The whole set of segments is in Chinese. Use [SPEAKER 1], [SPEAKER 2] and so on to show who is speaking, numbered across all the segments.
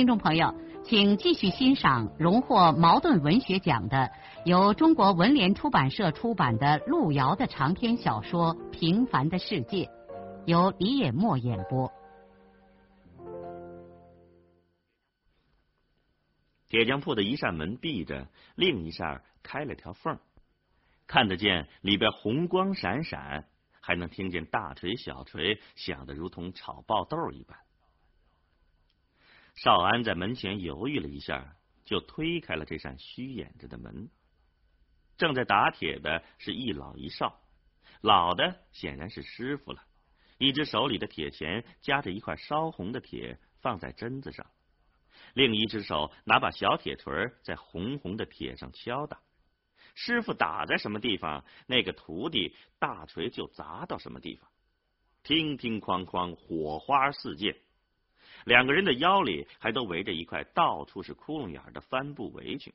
[SPEAKER 1] 听众朋友，请继续欣赏荣获茅盾文学奖的、由中国文联出版社出版的路遥的长篇小说《平凡的世界》，由李野墨演播。
[SPEAKER 2] 铁匠铺的一扇门闭着，另一扇开了条缝，看得见里边红光闪闪，还能听见大锤小锤响得如同炒爆豆一般。少安在门前犹豫了一下，就推开了这扇虚掩着的门。正在打铁的是一老一少，老的显然是师傅了，一只手里的铁钳夹着一块烧红的铁放在针子上，另一只手拿把小铁锤在红红的铁上敲打。师傅打在什么地方，那个徒弟大锤就砸到什么地方，乒乒哐哐，火花四溅。两个人的腰里还都围着一块到处是窟窿眼的帆布围裙。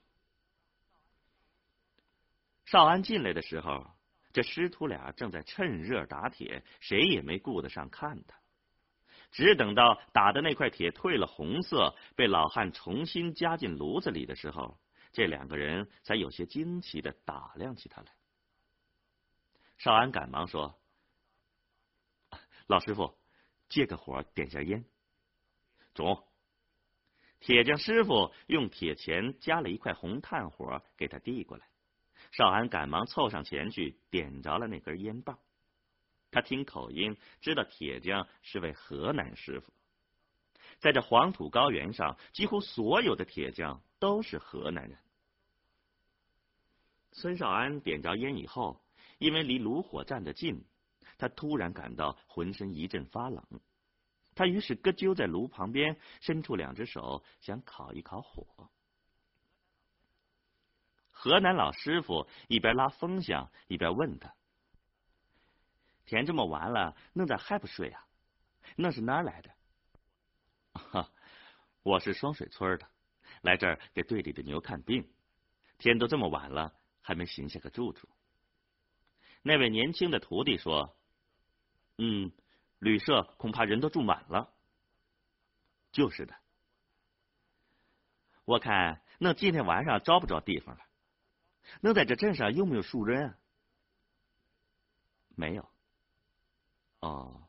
[SPEAKER 2] 少安进来的时候，这师徒俩正在趁热打铁，谁也没顾得上看他。只等到打的那块铁褪了红色，被老汉重新加进炉子里的时候，这两个人才有些惊奇的打量起他来。少安赶忙说：“老师傅，借个火，点下烟。”中。铁匠师傅用铁钳夹了一块红炭火给他递过来，少安赶忙凑上前去点着了那根烟棒。他听口音知道铁匠是位河南师傅，在这黄土高原上，几乎所有的铁匠都是河南人。孙少安点着烟以后，因为离炉火站得近，他突然感到浑身一阵发冷。他于是咯啾在炉旁边，伸出两只手，想烤一烤火。河南老师傅一边拉风箱，一边问他：“天这么晚了，恁咋还不睡啊？恁是哪儿来的？”“ 哈，我是双水村的，来这儿给队里的牛看病。天都这么晚了，还没寻下个住处。”那位年轻的徒弟说：“嗯。”旅社恐怕人都住满了，就是的。我看那今天晚上找不着地方了。那在这镇上有没有熟人啊？没有。哦。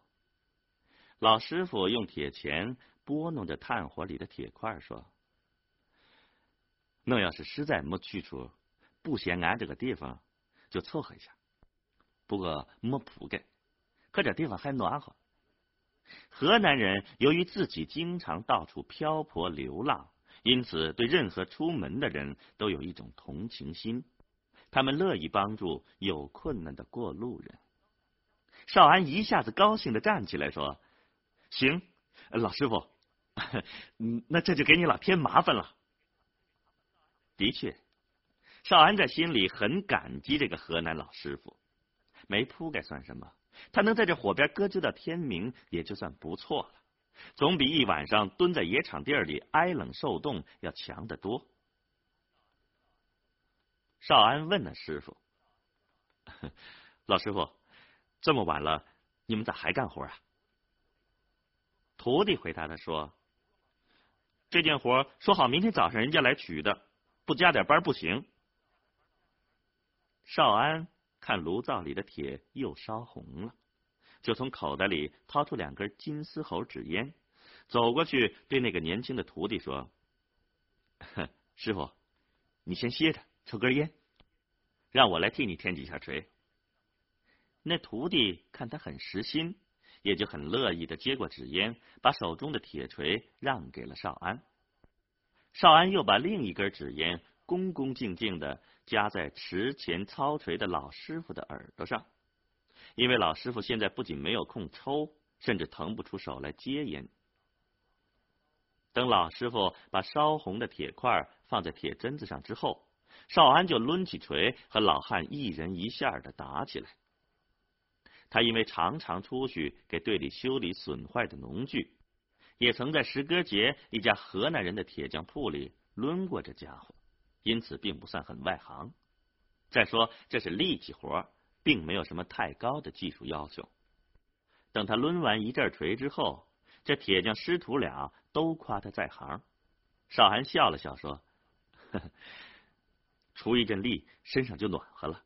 [SPEAKER 2] 老师傅用铁钳拨弄着炭火里的铁块，说：“那要是实在没去处，不嫌俺这个地方，就凑合一下。不过没铺盖。”可这地方还暖和。河南人由于自己经常到处漂泊流浪，因此对任何出门的人都有一种同情心，他们乐意帮助有困难的过路人。少安一下子高兴的站起来说：“行，老师傅，那这就给你老添麻烦了。”的确，少安在心里很感激这个河南老师傅，没铺盖算什么。他能在这火边搁置到天明，也就算不错了，总比一晚上蹲在野场地里挨冷受冻要强得多。少安问了师傅：“老师傅，这么晚了，你们咋还干活啊？”徒弟回答他说：“这件活说好明天早上人家来取的，不加点班不行。”少安。看炉灶里的铁又烧红了，就从口袋里掏出两根金丝猴纸烟，走过去对那个年轻的徒弟说：“师傅，你先歇着，抽根烟，让我来替你添几下锤。”那徒弟看他很实心，也就很乐意的接过纸烟，把手中的铁锤让给了少安。少安又把另一根纸烟恭恭敬敬的。夹在池前操锤的老师傅的耳朵上，因为老师傅现在不仅没有空抽，甚至腾不出手来接烟。等老师傅把烧红的铁块放在铁砧子上之后，少安就抡起锤和老汉一人一下的打起来。他因为常常出去给队里修理损坏的农具，也曾在石歌节一家河南人的铁匠铺里抡过这家伙，因此并不算很外行。再说这是力气活，并没有什么太高的技术要求。等他抡完一阵锤之后，这铁匠师徒俩都夸他在行。少安笑了笑说：“呵呵，出一阵力，身上就暖和了。”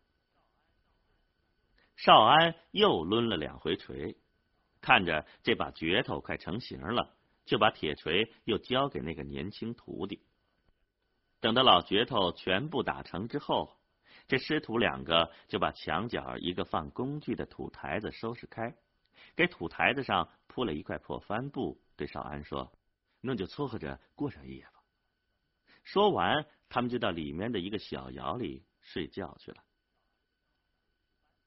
[SPEAKER 2] 少安又抡了两回锤，看着这把镢头快成型了，就把铁锤又交给那个年轻徒弟。等到老镢头全部打成之后，这师徒两个就把墙角一个放工具的土台子收拾开，给土台子上铺了一块破帆布，对少安说：“那就撮合着过上一夜吧。”说完，他们就到里面的一个小窑里睡觉去了。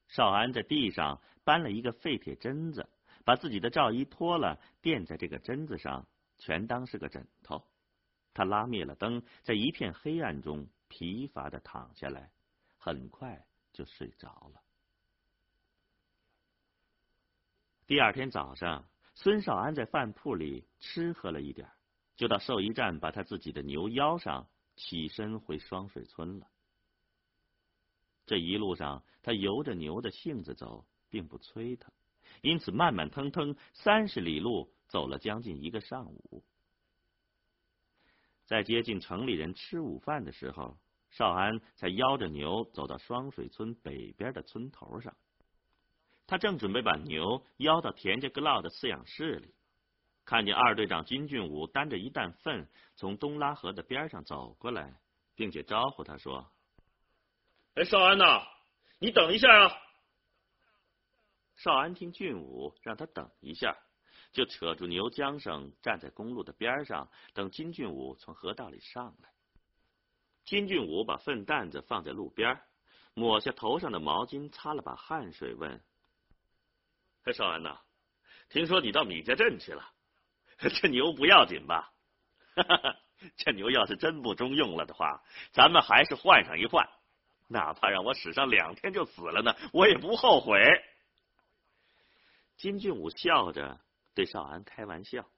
[SPEAKER 2] 少安在地上搬了一个废铁针子，把自己的罩衣脱了垫在这个针子上，全当是个枕头。他拉灭了灯，在一片黑暗中疲乏的躺下来，很快就睡着了。第二天早上，孙少安在饭铺里吃喝了一点，就到兽医站把他自己的牛腰上，起身回双水村了。这一路上，他由着牛的性子走，并不催他，因此慢慢腾腾三十里路走了将近一个上午。在接近城里人吃午饭的时候，少安才邀着牛走到双水村北边的村头上。他正准备把牛邀到田家阁老的饲养室里，看见二队长金俊武担着一担粪从东拉河的边上走过来，并且招呼他说。
[SPEAKER 3] 哎，少安呐，你等一下啊！
[SPEAKER 2] 少安听俊武让他等一下，就扯住牛缰绳，站在公路的边上，等金俊武从河道里上来。金俊武把粪担子放在路边，抹下头上的毛巾，擦了把汗水，问：“
[SPEAKER 3] 哎，少安呐，听说你到米家镇去了？这牛不要紧吧？哈 哈这牛要是真不中用了的话，咱们还是换上一换。”哪怕让我使上两天就死了呢，我也不后悔。
[SPEAKER 2] 金俊武笑着对少安开玩笑：“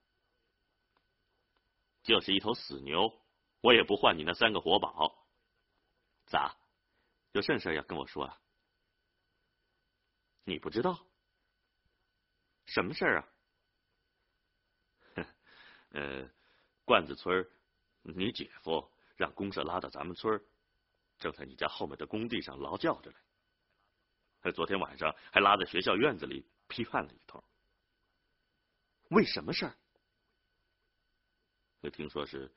[SPEAKER 3] 就是一头死牛，我也不换你那三个活宝。咋？有甚事要跟我说啊？
[SPEAKER 2] 你不知道？什么事儿啊？
[SPEAKER 3] 呃，罐子村，你姐夫让公社拉到咱们村。”正在你家后面的工地上劳教着嘞，昨天晚上还拉在学校院子里批判了一通。
[SPEAKER 2] 为什么事儿？
[SPEAKER 3] 听说是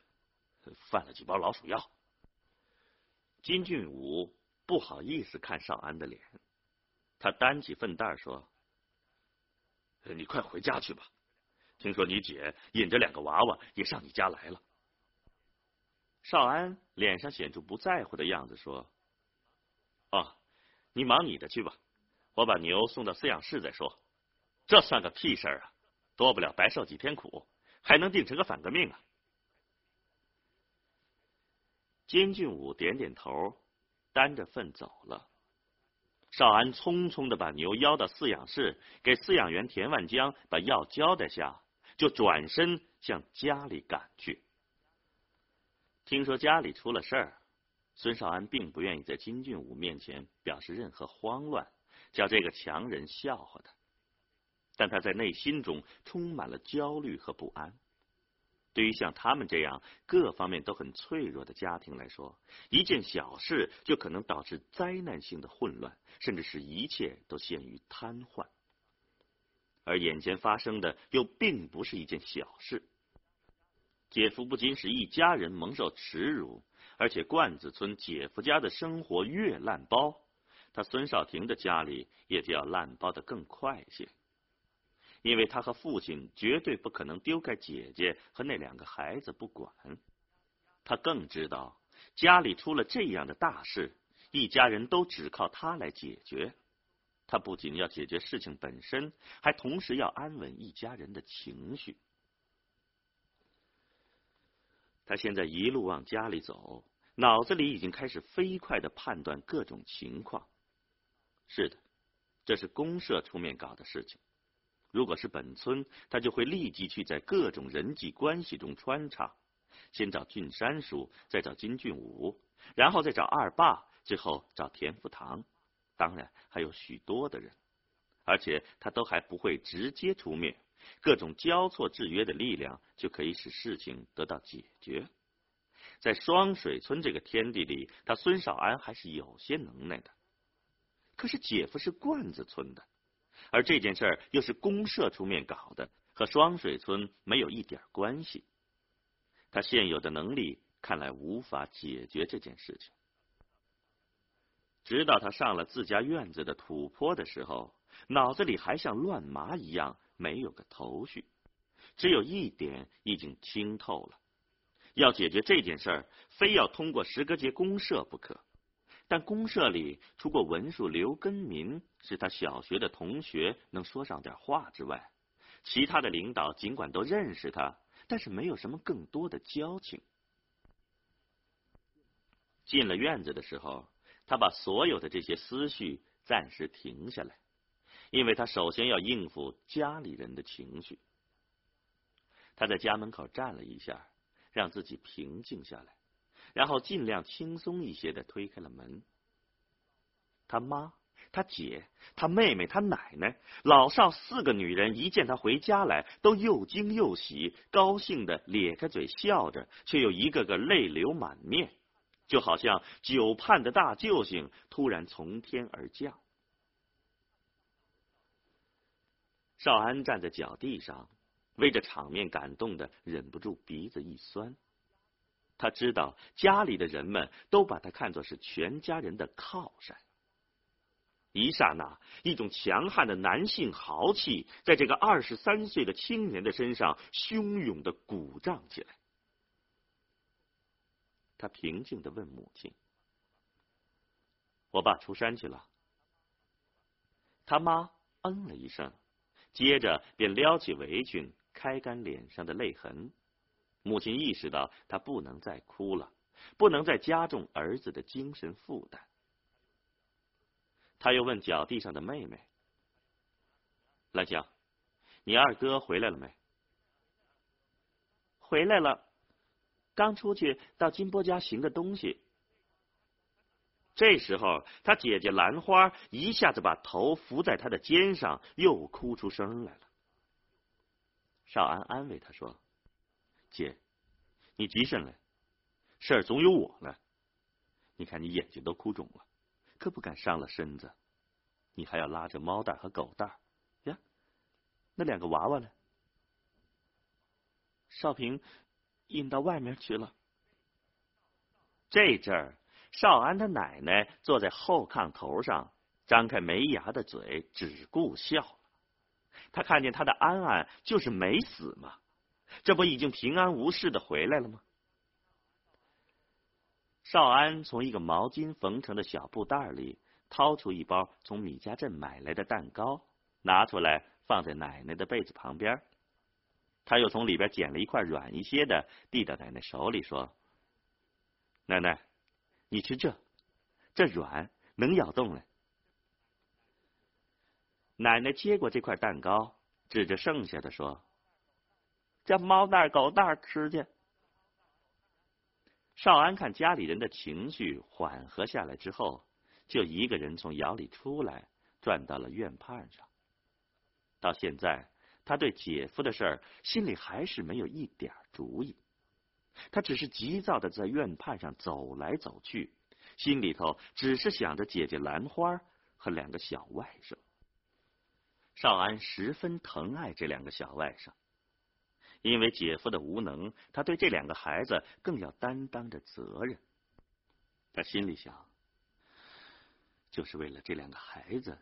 [SPEAKER 3] 犯了几包老鼠药。
[SPEAKER 2] 金俊武不好意思看少安的脸，他担起粪袋说：“
[SPEAKER 3] 你快回家去吧，听说你姐引着两个娃娃也上你家来了。”
[SPEAKER 2] 少安脸上显出不在乎的样子，说：“
[SPEAKER 3] 哦，你忙你的去吧，我把牛送到饲养室再说。这算个屁事儿啊，多不了白受几天苦，还能定成个反革命啊？”
[SPEAKER 2] 金俊武点点头，担着粪走了。少安匆匆的把牛邀到饲养室，给饲养员田万江把药交代下，就转身向家里赶去。听说家里出了事儿，孙少安并不愿意在金俊武面前表示任何慌乱，叫这个强人笑话他。但他在内心中充满了焦虑和不安。对于像他们这样各方面都很脆弱的家庭来说，一件小事就可能导致灾难性的混乱，甚至使一切都陷于瘫痪。而眼前发生的又并不是一件小事。姐夫不仅使一家人蒙受耻辱，而且罐子村姐夫家的生活越烂包，他孙少廷的家里也就要烂包的更快些。因为他和父亲绝对不可能丢开姐姐和那两个孩子不管，他更知道家里出了这样的大事，一家人都只靠他来解决。他不仅要解决事情本身，还同时要安稳一家人的情绪。他现在一路往家里走，脑子里已经开始飞快的判断各种情况。是的，这是公社出面搞的事情。如果是本村，他就会立即去在各种人际关系中穿插，先找俊山叔，再找金俊武，然后再找二爸，最后找田福堂，当然还有许多的人，而且他都还不会直接出面，各种交错制约的力量就可以使事情得到解决。在双水村这个天地里，他孙少安还是有些能耐的。可是姐夫是罐子村的。而这件事儿又是公社出面搞的，和双水村没有一点关系。他现有的能力看来无法解决这件事情。直到他上了自家院子的土坡的时候，脑子里还像乱麻一样，没有个头绪。只有一点已经清透了：要解决这件事儿，非要通过石阁节公社不可。但公社里，除过文书刘根民是他小学的同学，能说上点话之外，其他的领导尽管都认识他，但是没有什么更多的交情。进了院子的时候，他把所有的这些思绪暂时停下来，因为他首先要应付家里人的情绪。他在家门口站了一下，让自己平静下来。然后尽量轻松一些的推开了门。他妈、他姐、他妹妹、他奶奶，老少四个女人一见他回家来，都又惊又喜，高兴的咧开嘴笑着，却又一个个泪流满面，就好像久盼的大救星突然从天而降。少安站在脚地上，为这场面感动的忍不住鼻子一酸。他知道家里的人们都把他看作是全家人的靠山。一刹那，一种强悍的男性豪气在这个二十三岁的青年的身上汹涌的鼓胀起来。他平静的问母亲：“我爸出山去了。”他妈嗯了一声，接着便撩起围裙，开干脸上的泪痕。母亲意识到，她不能再哭了，不能再加重儿子的精神负担。他又问脚地上的妹妹：“来江，你二哥回来了没？”“
[SPEAKER 4] 回来了，刚出去到金波家寻个东西。”
[SPEAKER 2] 这时候，他姐姐兰花一下子把头伏在他的肩上，又哭出声来了。少安安慰他说。姐，你急什么？事儿总有我呢。你看你眼睛都哭肿了，可不敢伤了身子。你还要拉着猫蛋和狗蛋呀？那两个娃娃呢？
[SPEAKER 4] 少平引到外面去了。
[SPEAKER 2] 这阵儿，少安他奶奶坐在后炕头上，张开没牙的嘴，只顾笑。他看见他的安安就是没死嘛。这不已经平安无事的回来了吗？少安从一个毛巾缝成的小布袋里掏出一包从米家镇买来的蛋糕，拿出来放在奶奶的被子旁边。他又从里边捡了一块软一些的，递到奶奶手里，说：“奶奶，你吃这，这软，能咬动了。”奶奶接过这块蛋糕，指着剩下的说。叫猫蛋狗蛋吃去。少安看家里人的情绪缓和下来之后，就一个人从窑里出来，转到了院畔上。到现在，他对姐夫的事儿心里还是没有一点主意。他只是急躁的在院畔上走来走去，心里头只是想着姐姐兰花和两个小外甥。少安十分疼爱这两个小外甥。因为姐夫的无能，他对这两个孩子更要担当着责任。他心里想，就是为了这两个孩子，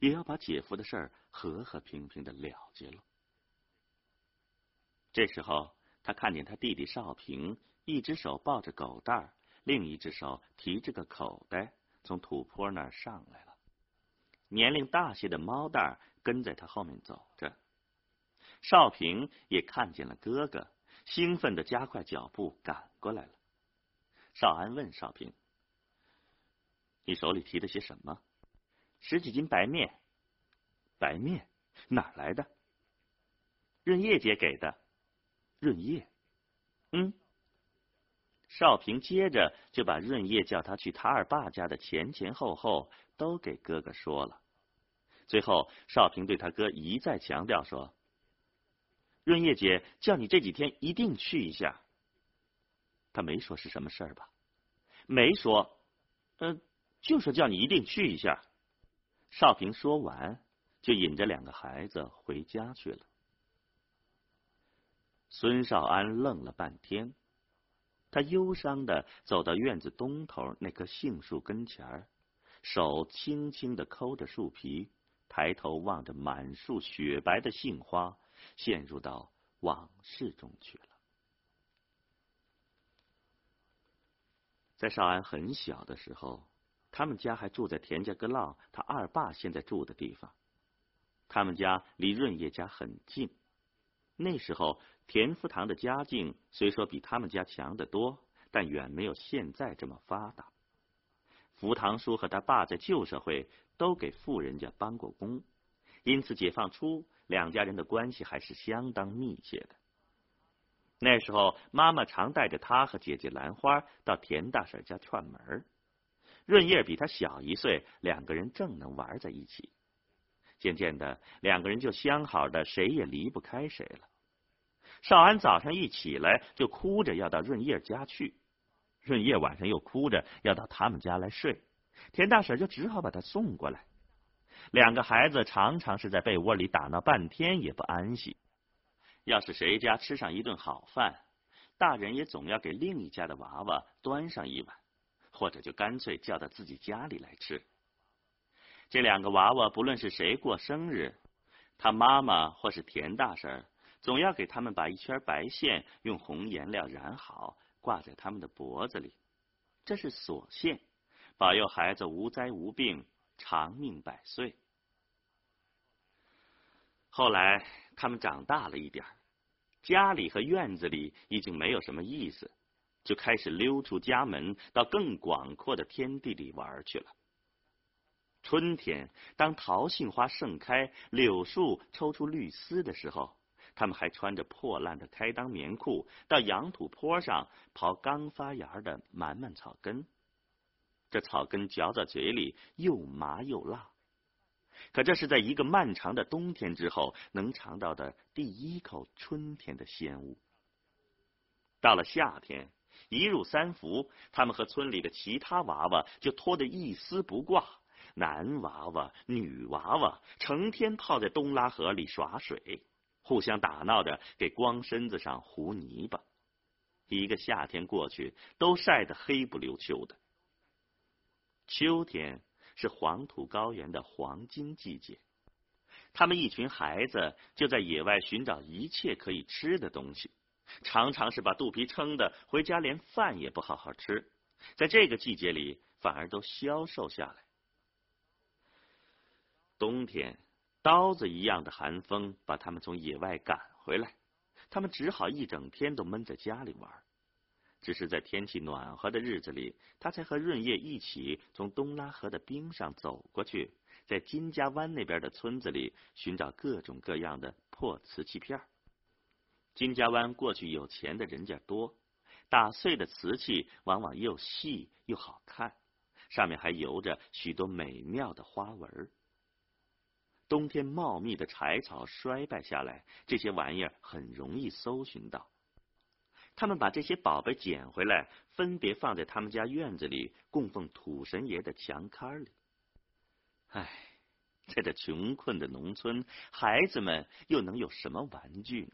[SPEAKER 2] 也要把姐夫的事儿和和平平的了结了。这时候，他看见他弟弟少平，一只手抱着狗蛋儿，另一只手提着个口袋，从土坡那儿上来了。年龄大些的猫蛋儿跟在他后面走着。少平也看见了哥哥，兴奋的加快脚步赶过来了。少安问少平：“你手里提的些什么？”“
[SPEAKER 4] 十几斤白面。”“
[SPEAKER 2] 白面哪来的？”“
[SPEAKER 4] 润叶姐给的。”“
[SPEAKER 2] 润叶？”“
[SPEAKER 4] 嗯。”
[SPEAKER 2] 少平接着就把润叶叫他去他二爸家的前前后后都给哥哥说了。最后，少平对他哥一再强调说：“
[SPEAKER 4] 润叶姐叫你这几天一定去一下。”
[SPEAKER 2] 他没说是什么事儿吧？
[SPEAKER 4] 没说，嗯，就说叫你一定去一下。
[SPEAKER 2] 少平说完，就引着两个孩子回家去了。孙少安愣了半天。他忧伤的走到院子东头那棵杏树跟前儿手轻轻的抠着树皮，抬头望着满树雪白的杏花，陷入到往事中去了。在少安很小的时候，他们家还住在田家阁浪他二爸现在住的地方。他们家离润叶家很近。那时候，田福堂的家境虽说比他们家强得多，但远没有现在这么发达。福堂叔和他爸在旧社会都给富人家帮过工，因此解放初两家人的关系还是相当密切的。那时候，妈妈常带着他和姐姐兰花到田大婶家串门。润叶比他小一岁，两个人正能玩在一起。渐渐的，两个人就相好的，谁也离不开谁了。少安早上一起来就哭着要到润叶家去，润叶晚上又哭着要到他们家来睡，田大婶就只好把他送过来。两个孩子常常是在被窝里打闹半天也不安息。要是谁家吃上一顿好饭，大人也总要给另一家的娃娃端上一碗，或者就干脆叫到自己家里来吃。这两个娃娃不论是谁过生日，他妈妈或是田大婶。总要给他们把一圈白线用红颜料染好，挂在他们的脖子里，这是锁线，保佑孩子无灾无病，长命百岁。后来他们长大了一点家里和院子里已经没有什么意思，就开始溜出家门，到更广阔的天地里玩去了。春天，当桃杏花盛开，柳树抽出绿丝的时候。他们还穿着破烂的开裆棉裤，到羊土坡上刨刚发芽的满满草根。这草根嚼在嘴里又麻又辣，可这是在一个漫长的冬天之后能尝到的第一口春天的鲜物。到了夏天，一入三伏，他们和村里的其他娃娃就脱得一丝不挂，男娃娃、女娃娃成天泡在东拉河里耍水。互相打闹着，给光身子上糊泥巴。一个夏天过去，都晒得黑不溜秋的。秋天是黄土高原的黄金季节，他们一群孩子就在野外寻找一切可以吃的东西，常常是把肚皮撑的回家连饭也不好好吃。在这个季节里，反而都消瘦下来。冬天。刀子一样的寒风把他们从野外赶回来，他们只好一整天都闷在家里玩。只是在天气暖和的日子里，他才和润叶一起从东拉河的冰上走过去，在金家湾那边的村子里寻找各种各样的破瓷器片。金家湾过去有钱的人家多，打碎的瓷器往往又细又好看，上面还游着许多美妙的花纹。冬天茂密的柴草衰败下来，这些玩意儿很容易搜寻到。他们把这些宝贝捡回来，分别放在他们家院子里供奉土神爷的墙龛里。唉，在这穷困的农村，孩子们又能有什么玩具呢？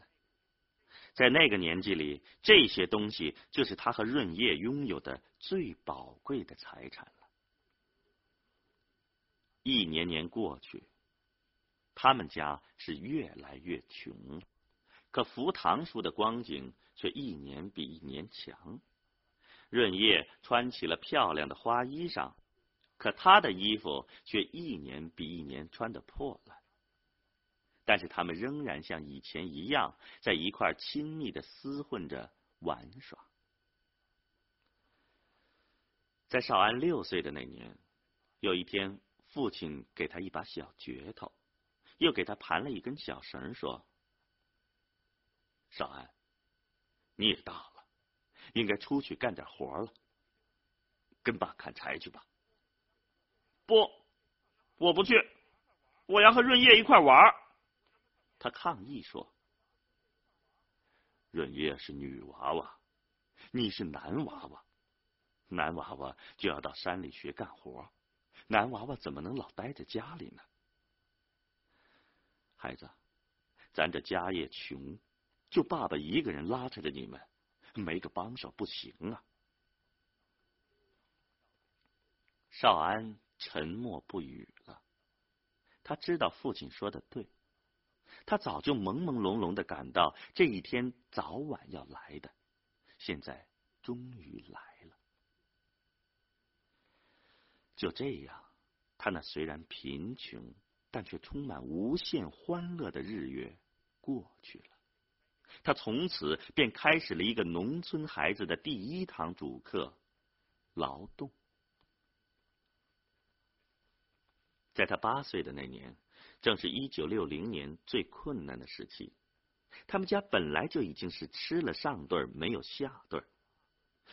[SPEAKER 2] 在那个年纪里，这些东西就是他和润叶拥有的最宝贵的财产了。一年年过去。他们家是越来越穷，可福堂叔的光景却一年比一年强。润叶穿起了漂亮的花衣裳，可他的衣服却一年比一年穿的破烂。但是他们仍然像以前一样，在一块亲密的厮混着玩耍。在少安六岁的那年，有一天，父亲给他一把小镢头，又给他盘了一根小绳，说：“少安，你也大了，应该出去干点活了，跟爸砍柴去吧。”
[SPEAKER 3] 不，我不去，我要和润叶一块玩。
[SPEAKER 2] 他抗议说：“润叶是女娃娃，你是男娃娃。”男娃娃就要到山里学干活，男娃娃怎么能老待在家里呢？孩子，咱这家业穷，就爸爸一个人拉扯着你们，没个帮手不行啊。少安沉默不语了，他知道父亲说的对，他早就朦朦胧胧的感到这一天早晚要来的，现在终于来了。就这样，他那虽然贫穷，但却充满无限欢乐的日月过去了。他从此便开始了一个农村孩子的第一堂主课——劳动。在他八岁的那年，正是一九六零年最困难的时期。他们家本来就已经是吃了上顿没有下顿。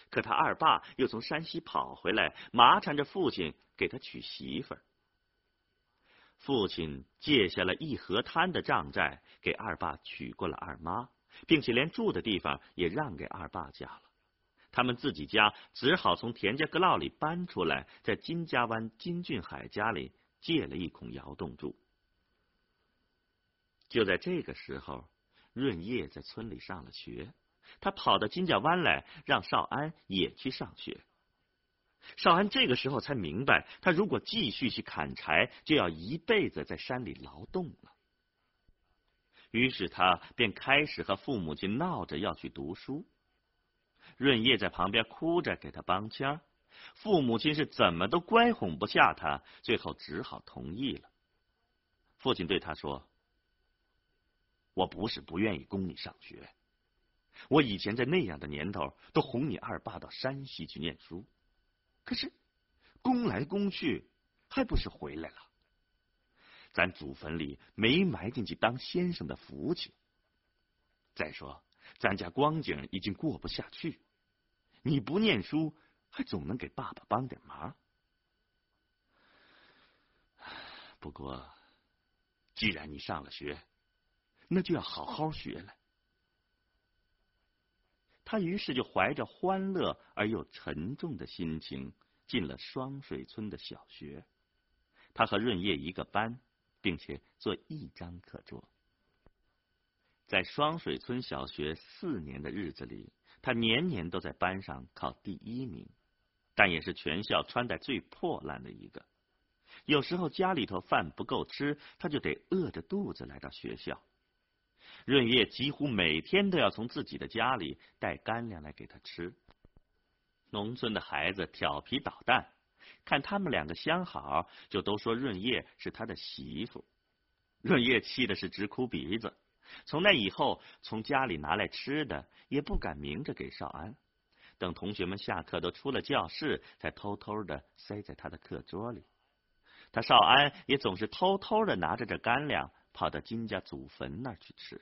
[SPEAKER 2] 可他二爸又从山西跑回来，麻缠着父亲给他娶媳妇儿。父亲借下了一河滩的账债，给二爸娶过了二妈，并且连住的地方也让给二爸家了。他们自己家只好从田家阁老里搬出来，在金家湾金俊海家里借了一孔窑洞住。就在这个时候，润叶在村里上了学。他跑到金家湾来，让少安也去上学。少安这个时候才明白，他如果继续去砍柴，就要一辈子在山里劳动了。于是他便开始和父母亲闹着要去读书。润叶在旁边哭着给他帮腔，父母亲是怎么都乖哄不下他，最后只好同意了。父亲对他说：“我不是不愿意供你上学。”我以前在那样的年头，都哄你二爸到山西去念书，可是供来供去，还不是回来了？咱祖坟里没埋进去当先生的福气。再说，咱家光景已经过不下去，你不念书，还总能给爸爸帮点忙。不过，既然你上了学，那就要好好学了。他于是就怀着欢乐而又沉重的心情进了双水村的小学。他和润叶一个班，并且做一张课桌。在双水村小学四年的日子里，他年年都在班上考第一名，但也是全校穿戴最破烂的一个。有时候家里头饭不够吃，他就得饿着肚子来到学校。润叶几乎每天都要从自己的家里带干粮来给他吃。农村的孩子调皮捣蛋，看他们两个相好，就都说润叶是他的媳妇。润叶气的是直哭鼻子。从那以后，从家里拿来吃的也不敢明着给少安，等同学们下课都出了教室，才偷偷的塞在他的课桌里。他少安也总是偷偷的拿着这干粮，跑到金家祖坟那儿去吃。